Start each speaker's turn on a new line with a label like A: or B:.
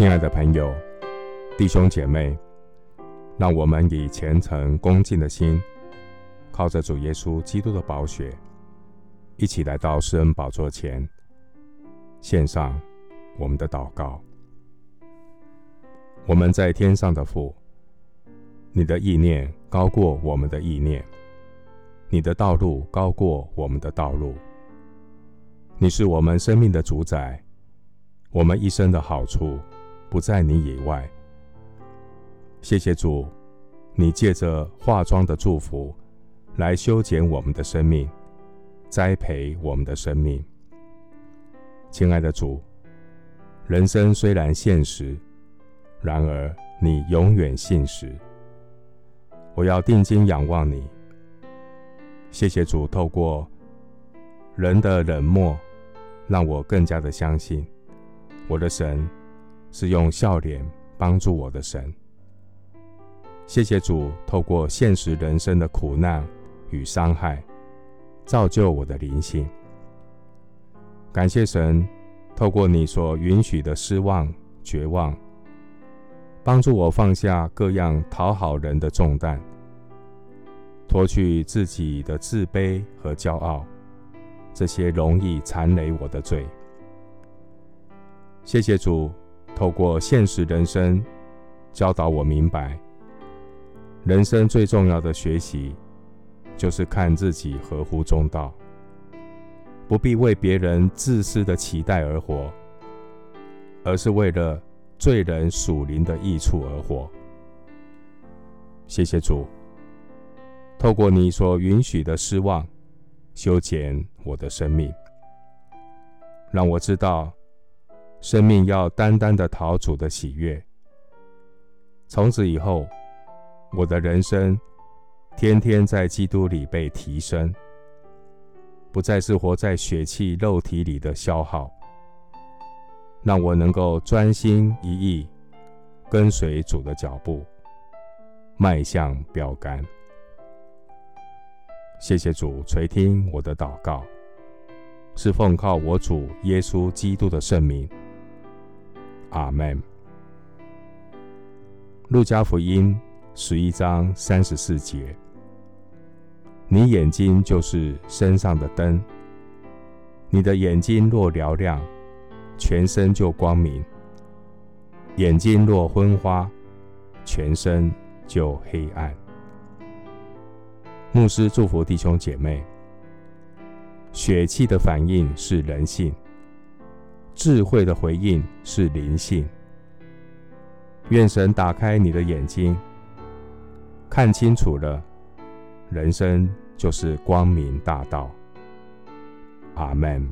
A: 亲爱的朋友、弟兄姐妹，让我们以虔诚恭敬的心，靠着主耶稣基督的宝血，一起来到施恩宝座前，献上我们的祷告。我们在天上的父，你的意念高过我们的意念，你的道路高过我们的道路。你是我们生命的主宰，我们一生的好处不在你以外。谢谢主，你借着化妆的祝福来修剪我们的生命，栽培我们的生命。亲爱的主，人生虽然现实，然而你永远信实。我要定睛仰望你。谢谢主，透过人的冷漠。让我更加的相信，我的神是用笑脸帮助我的神。谢谢主，透过现实人生的苦难与伤害，造就我的灵性。感谢神，透过你所允许的失望、绝望，帮助我放下各样讨好人的重担，脱去自己的自卑和骄傲。这些容易缠累我的罪。谢谢主，透过现实人生教导我明白，人生最重要的学习就是看自己合乎中道，不必为别人自私的期待而活，而是为了罪人属灵的益处而活。谢谢主，透过你所允许的失望。修剪我的生命，让我知道，生命要单单的讨主的喜悦。从此以后，我的人生天天在基督里被提升，不再是活在血气肉体里的消耗。让我能够专心一意跟随主的脚步，迈向标杆。谢谢主垂听我的祷告，是奉靠我主耶稣基督的圣名。阿门。路加福音十一章三十四节：你眼睛就是身上的灯，你的眼睛若嘹亮，全身就光明；眼睛若昏花，全身就黑暗。牧师祝福弟兄姐妹。血气的反应是人性，智慧的回应是灵性。愿神打开你的眼睛，看清楚了，人生就是光明大道。阿门。